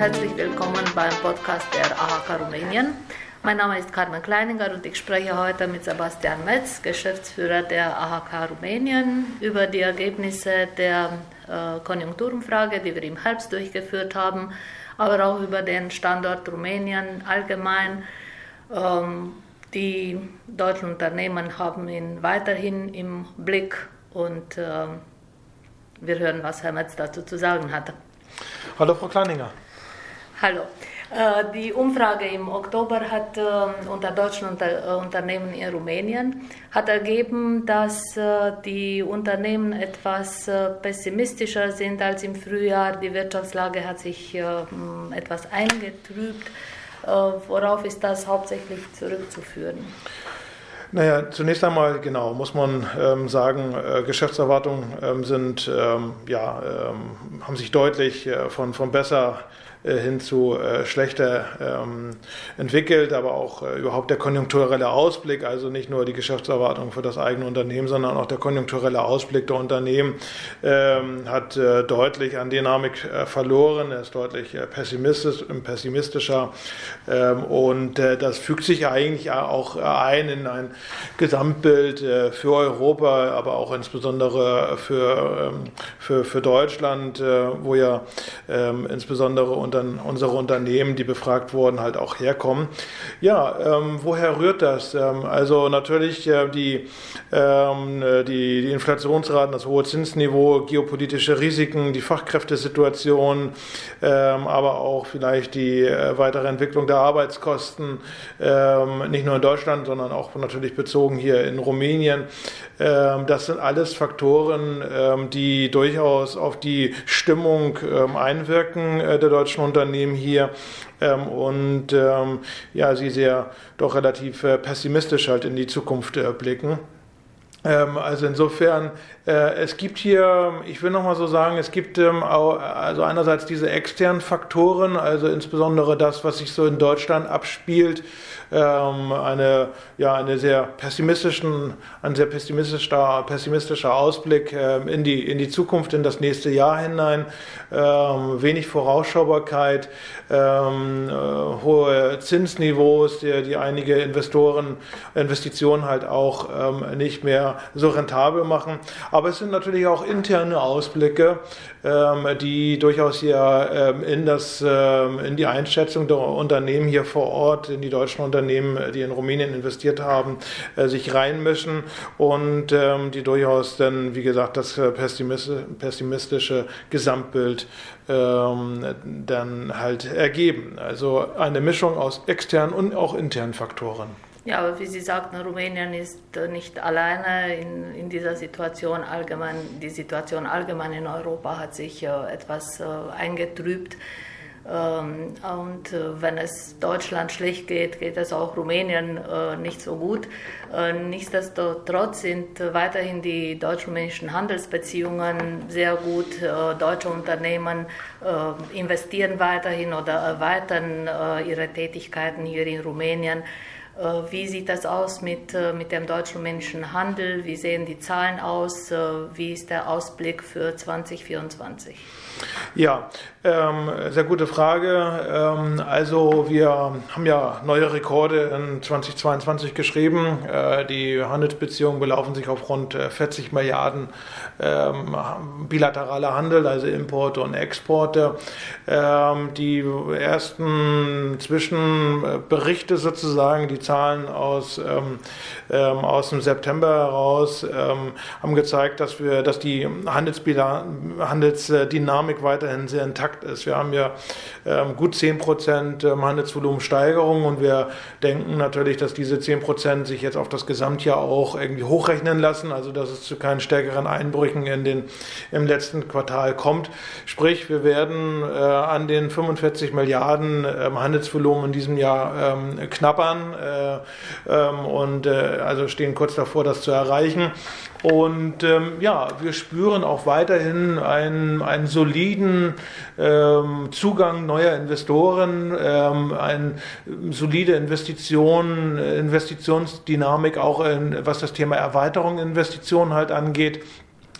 herzlich willkommen beim Podcast der AHK Rumänien. Mein Name ist Carmen Kleininger und ich spreche heute mit Sebastian Metz, Geschäftsführer der AHK Rumänien, über die Ergebnisse der äh, Konjunkturumfrage, die wir im Herbst durchgeführt haben, aber auch über den Standort Rumänien allgemein. Ähm, die deutschen Unternehmen haben ihn weiterhin im Blick und äh, wir hören, was Herr Metz dazu zu sagen hat. Hallo, Frau Kleininger. Hallo. Äh, die Umfrage im Oktober hat äh, unter deutschen äh, Unternehmen in Rumänien hat ergeben, dass die Unternehmen etwas pessimistischer sind als im Frühjahr. Die Wirtschaftslage hat sich etwas eingetrübt. Worauf ist das hauptsächlich zurückzuführen? Naja, zunächst einmal genau muss man ähm, sagen, äh, Geschäftserwartungen ähm, sind ähm, ja ähm, haben sich deutlich äh, von von besser äh, hin zu äh, schlechter ähm, entwickelt, aber auch äh, überhaupt der konjunkturelle Ausblick, also nicht nur die Geschäftserwartung für das eigene Unternehmen, sondern auch der konjunkturelle Ausblick der Unternehmen ähm, hat äh, deutlich an Dynamik äh, verloren, er ist deutlich äh, pessimistisch, pessimistischer ähm, und das fügt sich eigentlich auch ein in ein Gesamtbild für Europa, aber auch insbesondere für, für, für Deutschland, wo ja insbesondere unsere Unternehmen, die befragt wurden, halt auch herkommen. Ja, ähm, woher rührt das? Ähm, also natürlich äh, die, ähm, die, die Inflationsraten, das hohe Zinsniveau, geopolitische Risiken, die Fachkräftesituation, ähm, aber auch vielleicht die äh, weitere Entwicklung der Arbeitskosten, ähm, nicht nur in Deutschland, sondern auch natürlich bezogen hier in Rumänien. Ähm, das sind alles Faktoren, die durchaus auf die Stimmung einwirken äh, der deutschen deutschen Unternehmen hier ähm, und ähm, ja, sie sehr doch relativ äh, pessimistisch halt in die Zukunft äh, blicken. Ähm, also insofern, äh, es gibt hier, ich will nochmal so sagen, es gibt ähm, auch, also einerseits diese externen Faktoren, also insbesondere das, was sich so in Deutschland abspielt, ähm, eine, ja, eine sehr pessimistischen, ein sehr pessimistischer, pessimistischer Ausblick ähm, in, die, in die Zukunft, in das nächste Jahr hinein, ähm, wenig Vorausschaubarkeit, ähm, äh, hohe Zinsniveaus, die, die einige Investoren, Investitionen halt auch ähm, nicht mehr so rentabel machen. Aber es sind natürlich auch interne Ausblicke, ähm, die durchaus hier in, das, in die Einschätzung der Unternehmen hier vor Ort, in die deutschen Unternehmen, Unternehmen, äh, die in Rumänien investiert haben, äh, sich reinmischen und ähm, die durchaus dann, wie gesagt, das äh, pessimistische Gesamtbild ähm, dann halt ergeben. Also eine Mischung aus externen und auch internen Faktoren. Ja, aber wie Sie sagten, Rumänien ist nicht alleine in, in dieser Situation allgemein. Die Situation allgemein in Europa hat sich etwas eingetrübt. Ähm, und äh, wenn es Deutschland schlecht geht, geht es auch Rumänien äh, nicht so gut. Äh, nichtsdestotrotz sind weiterhin die deutsch-rumänischen Handelsbeziehungen sehr gut. Deutsche Unternehmen investieren weiterhin oder erweitern ihre Tätigkeiten hier in Rumänien. Wie sieht das aus mit, mit dem deutsch-rumänischen Handel? Wie sehen die Zahlen aus? Wie ist der Ausblick für 2024? Ja, ähm, sehr gute Frage. Ähm, also wir haben ja neue Rekorde in 2022 geschrieben. Äh, die Handelsbeziehungen belaufen sich auf rund 40 äh, Milliarden ähm, bilateraler Handel, also Importe und Exporte. Ähm, die ersten Zwischenberichte sozusagen, die Zahlen aus, ähm, ähm, aus dem September heraus, haben gezeigt, dass wir, dass die Handelsdynamik weiterhin sehr intakt ist. Wir haben ja ähm, gut 10 Prozent ähm, Handelsvolumensteigerung und wir denken natürlich, dass diese 10 Prozent sich jetzt auf das Gesamtjahr auch irgendwie hochrechnen lassen, also dass es zu keinen stärkeren Einbrüchen in den, im letzten Quartal kommt. Sprich, wir werden äh, an den 45 Milliarden ähm, Handelsvolumen in diesem Jahr ähm, knappern äh, ähm, und äh, also stehen kurz davor, das zu erreichen. Und ähm, ja, wir spüren auch weiterhin einen, einen soliden ähm, Zugang neuer Investoren, ähm, eine solide Investition, Investitionsdynamik auch in, was das Thema Erweiterung Investitionen halt angeht.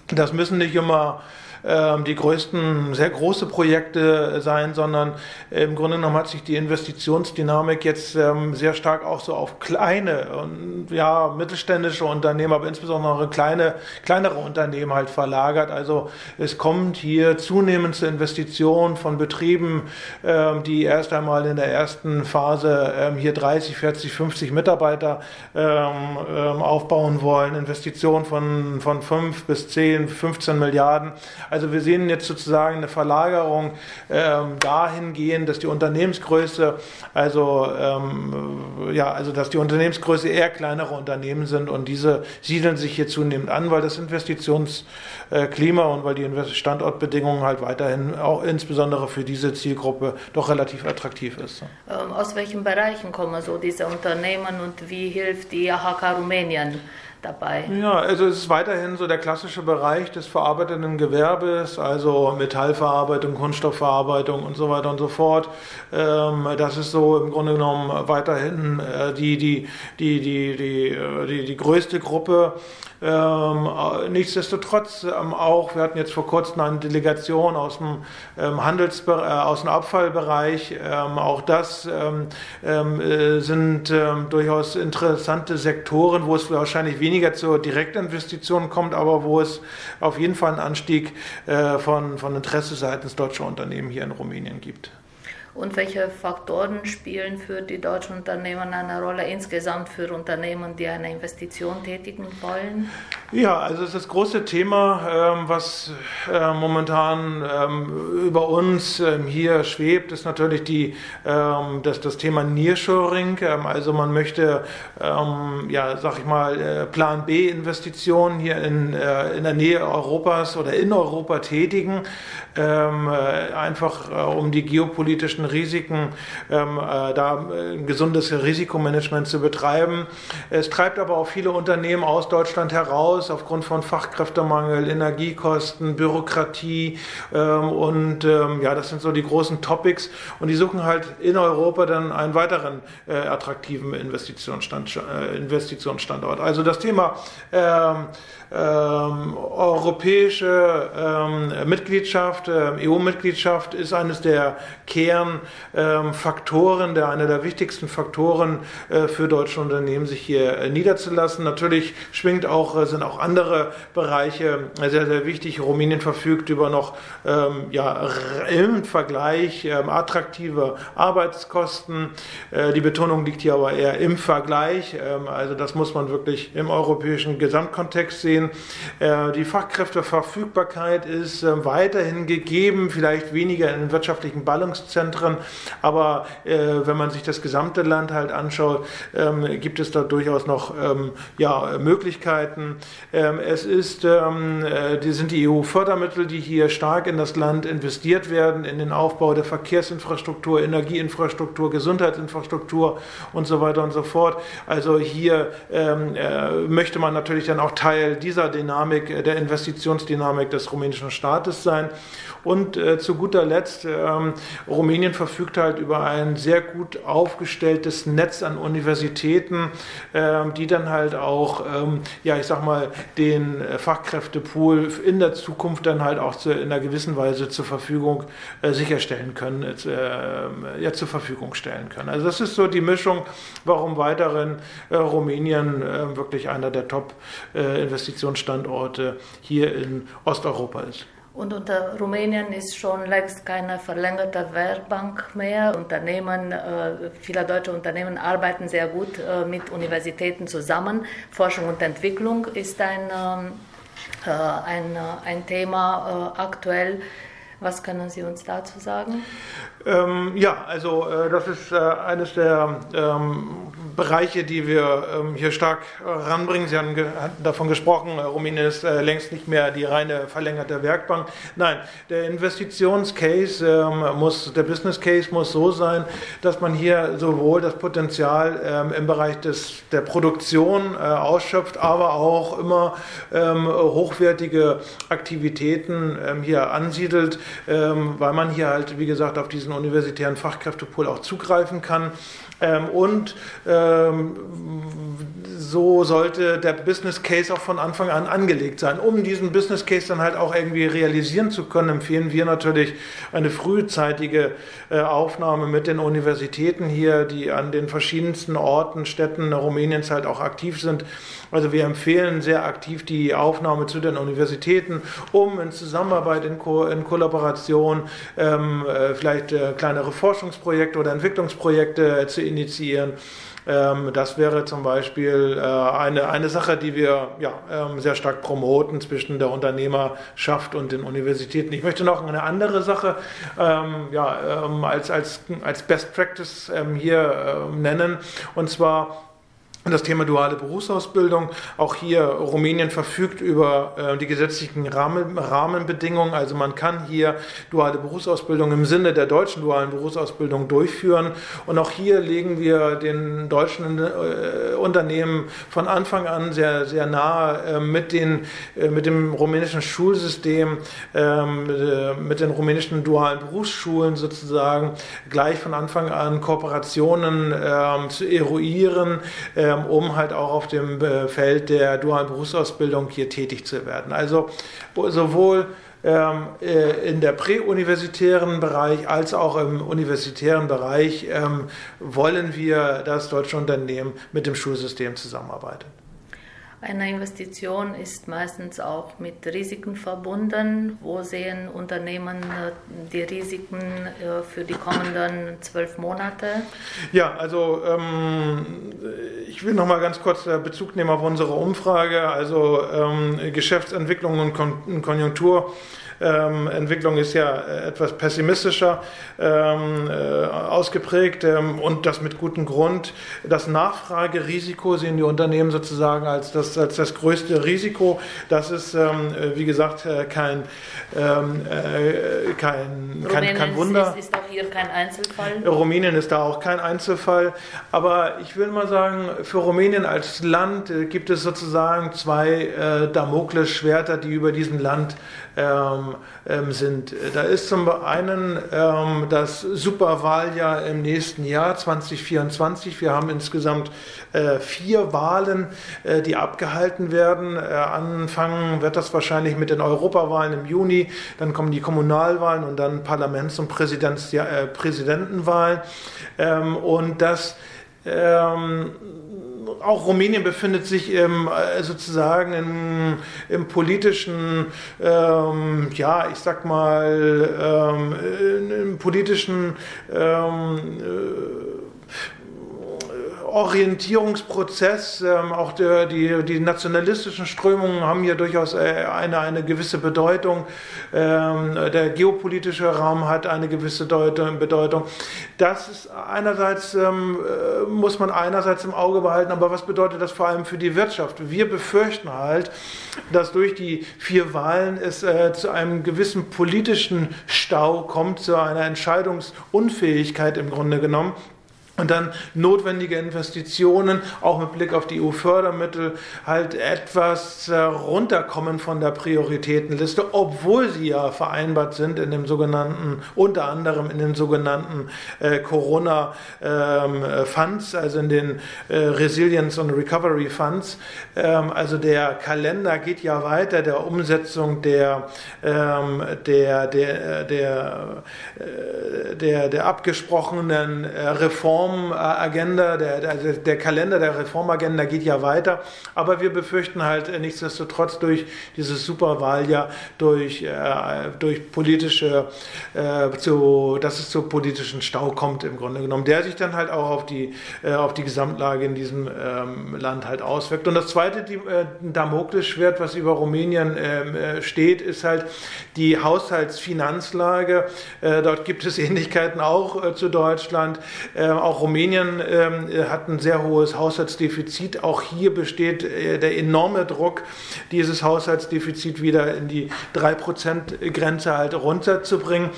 Das müssen nicht immer ähm, die größten, sehr große Projekte sein, sondern im Grunde genommen hat sich die Investitionsdynamik jetzt ähm, sehr stark auch so auf kleine und ja, mittelständische Unternehmen, aber insbesondere kleine, kleinere Unternehmen halt verlagert. Also es kommt hier zunehmend zur Investition von Betrieben, ähm, die erst einmal in der ersten Phase hier 30, 40, 50 Mitarbeiter aufbauen wollen. Investitionen von, von 5 bis 10, 15 Milliarden. Also wir sehen jetzt sozusagen eine Verlagerung ähm, dahingehend, dass die Unternehmensgröße, also ähm, ja, also dass die Unternehmensgröße eher kleinere Unternehmen sind und diese siedeln sich hier zunehmend an, weil das Investitionsklima und weil die Standortbedingungen halt weiterhin auch insbesondere für diese Zielgruppe doch relativ attraktiv ist. Ähm, aus welchen Bereichen kommen so diese Unternehmen und wie hilft die AHK Rumänien? Dabei. Ja, also es ist weiterhin so der klassische Bereich des verarbeitenden Gewerbes, also Metallverarbeitung, Kunststoffverarbeitung und so weiter und so fort. Ähm, das ist so im Grunde genommen weiterhin äh, die, die, die, die, die, äh, die, die größte Gruppe. Ähm, nichtsdestotrotz ähm, auch, wir hatten jetzt vor kurzem eine Delegation aus dem ähm, Handelsbereich, äh, aus dem Abfallbereich. Ähm, auch das ähm, äh, sind durchaus interessante Sektoren, wo es wahrscheinlich weniger zur Direktinvestition kommt, aber wo es auf jeden Fall einen Anstieg äh, von, von Interesse seitens deutscher Unternehmen hier in Rumänien gibt. Und welche Faktoren spielen für die deutschen Unternehmen eine Rolle insgesamt für Unternehmen, die eine Investition tätigen wollen? Ja, also das große Thema, ähm, was äh, momentan ähm, über uns ähm, hier schwebt, ist natürlich die, das, das Thema Nearshoring. Also man möchte, ja, sag ich mal, äh, Plan B-Investitionen hier in, äh, in der Nähe Europas oder in Europa tätigen, einfach um die geopolitischen Risiken, ähm, äh, da ein gesundes Risikomanagement zu betreiben. Es treibt aber auch viele Unternehmen aus Deutschland heraus aufgrund von Fachkräftemangel, Energiekosten, Bürokratie ähm, und ähm, ja, das sind so die großen Topics und die suchen halt in Europa dann einen weiteren äh, attraktiven Investitionsstand, äh, Investitionsstandort. Also das Thema ähm, ähm, europäische ähm, Mitgliedschaft, äh, EU-Mitgliedschaft ist eines der Kernfaktoren, der einer der wichtigsten Faktoren äh, für deutsche Unternehmen, sich hier äh, niederzulassen. Natürlich schwingt auch, äh, sind auch andere Bereiche sehr, sehr wichtig. Rumänien verfügt über noch ähm, ja, im Vergleich ähm, attraktive Arbeitskosten. Die Betonung liegt hier aber eher im Vergleich. Ähm, also das muss man wirklich im europäischen Gesamtkontext sehen die Fachkräfteverfügbarkeit ist weiterhin gegeben, vielleicht weniger in wirtschaftlichen Ballungszentren, aber äh, wenn man sich das gesamte Land halt anschaut, ähm, gibt es da durchaus noch ähm, ja, Möglichkeiten. Ähm, es ist, die sind die EU-Fördermittel, die hier stark in das Land investiert werden, in den Aufbau der Verkehrsinfrastruktur, Energieinfrastruktur, Gesundheitsinfrastruktur und so weiter und so fort. Also hier möchte man natürlich dann auch Teil dieser dieser Dynamik, äh, der Investitionsdynamik des rumänischen Staates sein. Und äh, zu guter Letzt, ähm, Rumänien verfügt halt über ein sehr gut aufgestelltes Netz an Universitäten, ähm, die dann halt auch, ähm, ja, ich sag mal, den äh, Fachkräftepool in der Zukunft dann halt auch zu, in einer gewissen Weise zur Verfügung äh, sicherstellen können, äh, ja, zur Verfügung stellen können. Also das ist so die Mischung, warum weiterhin äh, Rumänien äh, wirklich einer der Top-Investitionen Produktionsstandorte hier in Osteuropa ist. Und unter Rumänien ist schon längst keine verlängerte Werkbank mehr. Unternehmen, äh, viele deutsche Unternehmen arbeiten sehr gut äh, mit Universitäten zusammen. Forschung und Entwicklung ist ein, ähm, äh, ein, ein Thema aktuell. Was können Sie uns dazu sagen? Ähm, ja, also äh, das ist äh, eines der ähm, Bereiche, die wir ähm, hier stark äh, ranbringen. Sie haben ge davon gesprochen, äh, Rumänien ist äh, längst nicht mehr die reine verlängerte Werkbank. Nein, der Investitionscase ähm, muss, der Business Case muss so sein, dass man hier sowohl das Potenzial ähm, im Bereich des, der Produktion äh, ausschöpft, aber auch immer ähm, hochwertige Aktivitäten hier ansiedelt, weil man hier halt, wie gesagt, auf diesen universitären Fachkräftepool auch zugreifen kann. Ähm, und äh, ähm, so sollte der Business Case auch von Anfang an angelegt sein. Um diesen Business Case dann halt auch irgendwie realisieren zu können, empfehlen wir natürlich eine frühzeitige äh, Aufnahme mit den Universitäten hier, die an den verschiedensten Orten, Städten Rumäniens halt auch aktiv sind. Also wir empfehlen sehr aktiv die Aufnahme zu den Universitäten, um in Zusammenarbeit, in, Ko in Kollaboration ähm, äh, vielleicht äh, kleinere Forschungsprojekte oder Entwicklungsprojekte äh, zu initiieren. Ähm, das wäre zum Beispiel äh, eine, eine Sache, die wir ja, ähm, sehr stark promoten zwischen der Unternehmerschaft und den Universitäten. Ich möchte noch eine andere Sache ähm, ja, als, als, als Best Practice hier nennen, und zwar das Thema duale Berufsausbildung. Auch hier Rumänien verfügt über äh, die gesetzlichen Rahmen, Rahmenbedingungen. Also man kann hier duale Berufsausbildung im Sinne der deutschen dualen Berufsausbildung durchführen. Und auch hier legen wir den deutschen äh, Unternehmen von Anfang an sehr, sehr nahe äh, mit, den, äh, mit dem rumänischen Schulsystem, ähm, äh, mit den rumänischen dualen Berufsschulen sozusagen gleich von Anfang an Kooperationen ähm, zu eruieren äh, ähm, um halt auch auf dem äh, Feld der dualen Berufsausbildung hier tätig zu werden. Also sowohl ähm, äh, in der präuniversitären Bereich als auch im universitären Bereich ähm, wollen wir, dass deutsche Unternehmen mit dem Schulsystem zusammenarbeiten. Eine Investition ist meistens auch mit Risiken verbunden. Wo sehen Unternehmen äh, die Risiken äh, für die kommenden zwölf Monate? Ja, also ähm, ich will noch mal ganz kurz äh, Bezug nehmen auf unsere Umfrage. Also ähm, Geschäftsentwicklung und Kon Konjunktur ähm, Entwicklung ist ja äh, etwas pessimistischer ähm, äh, ausgeprägt ähm, und das mit gutem Grund. Das Nachfragerisiko sehen die Unternehmen sozusagen als das, als das größte Risiko. Das ist, ähm, äh, wie gesagt, äh, kein, ähm, äh, kein, kein, kein Wunder. Ist, ist auch hier kein Einzelfall. Rumänien ist da auch kein Einzelfall. Aber ich will mal sagen, für Rumänien als Land gibt es sozusagen zwei äh, Damoklesschwerter, die über diesem Land ähm, ähm, sind. Da ist zum einen ähm, das Superwahljahr im nächsten Jahr 2024. Wir haben insgesamt äh, vier Wahlen, äh, die abgehalten werden. Äh, anfangen wird das wahrscheinlich mit den Europawahlen im Juni, dann kommen die Kommunalwahlen und dann Parlaments- und Präsidents äh, Präsidentenwahlen. Ähm, und das ähm, auch Rumänien befindet sich im, äh, sozusagen im, im politischen, ähm, ja, ich sag mal, ähm, im politischen ähm, äh, Orientierungsprozess. Ähm, auch der, die, die nationalistischen Strömungen haben hier durchaus äh, eine, eine gewisse Bedeutung. Ähm, der geopolitische Raum hat eine gewisse Bedeutung. Das ist einerseits, ähm, äh, muss man einerseits im Auge behalten, aber was bedeutet das vor allem für die Wirtschaft? Wir befürchten halt, dass durch die vier Wahlen es äh, zu einem gewissen politischen Stau kommt, zu einer Entscheidungsunfähigkeit im Grunde genommen. Und dann notwendige Investitionen, auch mit Blick auf die EU-Fördermittel, halt etwas äh, runterkommen von der Prioritätenliste, obwohl sie ja vereinbart sind in dem sogenannten, unter anderem in den sogenannten äh, Corona-Funds, ähm, also in den äh, Resilience und Recovery Funds. Ähm, also der Kalender geht ja weiter der Umsetzung der, ähm, der, der, der, äh, der, der abgesprochenen äh, Reformen Reformagenda, der, der, der, Kalender der Reformagenda geht ja weiter, aber wir befürchten halt äh, nichtsdestotrotz durch dieses Superwahljahr, durch, äh, durch politische, äh, zu, dass es zu politischen Stau kommt im Grunde genommen, der sich dann halt auch auf die, äh, auf die Gesamtlage in diesem ähm, Land halt auswirkt. Und das zweite die, äh, Damoklesschwert, was über Rumänien ähm, äh, steht, ist halt die Haushaltsfinanzlage. dort gibt es Ähnlichkeiten auch zu Deutschland. auch Rumänien ähm, hat ein sehr hohes Haushaltsdefizit. Auch hier besteht äh, der enorme Druck, dieses Haushaltsdefizit wieder in die 3%-Grenze halt runterzubringen.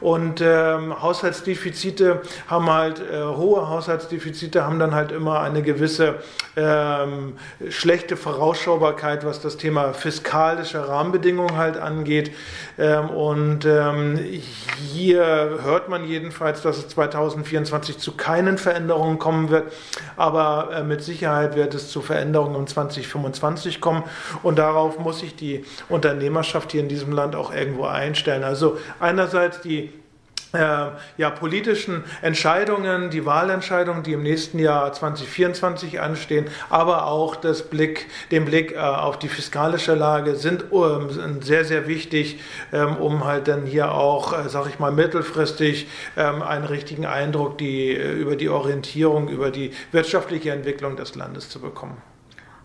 Und ähm, Haushaltsdefizite haben halt, äh, hohe Haushaltsdefizite haben dann halt immer eine gewisse ähm, schlechte Vorausschaubarkeit, was das Thema fiskalische Rahmenbedingungen halt angeht. Ähm, und ähm, hier hört man jedenfalls, dass es 2024 zu keinen kleinen Veränderungen kommen wird, aber äh, mit Sicherheit wird es zu Veränderungen im 2025 kommen und darauf muss sich die Unternehmerschaft hier in diesem Land auch irgendwo einstellen. Also einerseits die ja, politischen Entscheidungen, die Wahlentscheidungen, die im nächsten Jahr 2024 anstehen, aber auch das Blick, den Blick äh, auf die fiskalische Lage sind ähm, sehr, sehr wichtig, ähm, um halt dann hier auch, äh, sag ich mal, mittelfristig ähm, einen richtigen Eindruck die, äh, über die Orientierung, über die wirtschaftliche Entwicklung des Landes zu bekommen.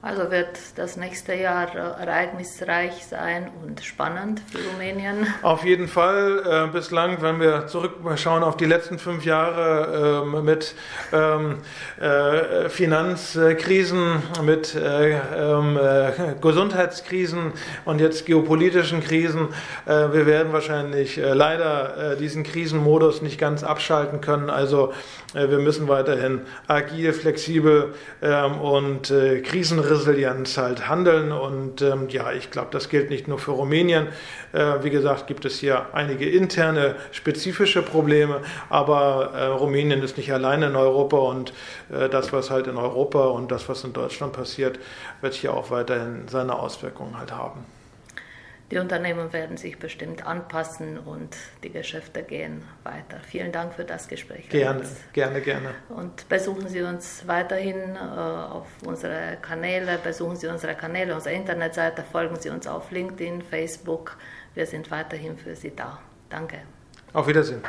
Also wird das nächste Jahr äh, ereignisreich sein und spannend für Rumänien. Auf jeden Fall. Äh, bislang, wenn wir zurückschauen auf die letzten fünf Jahre äh, mit ähm, äh, Finanzkrisen, mit äh, ähm, äh, Gesundheitskrisen und jetzt geopolitischen Krisen, wir werden wahrscheinlich leider diesen Krisenmodus nicht ganz abschalten können. Also wir müssen weiterhin agil, flexibel ähm, und krisenresistent Resilienz halt handeln. Und ähm, ja, ich glaube, das gilt nicht nur für Rumänien. Äh, wie gesagt, gibt es hier einige interne, spezifische Probleme, aber äh, Rumänien ist nicht alleine in Europa und äh, das, was halt in Europa und das, was in Deutschland passiert, wird hier auch weiterhin seine Auswirkungen halt haben. Die Unternehmen werden sich bestimmt anpassen und die Geschäfte gehen weiter. Vielen Dank für das Gespräch. Gerne, gerne, gerne. Und besuchen Sie uns weiterhin äh, auf unsere Kanäle, besuchen Sie unsere Kanäle, unsere Internetseite, folgen Sie uns auf LinkedIn, Facebook. Wir sind weiterhin für Sie da. Danke. Auf Wiedersehen.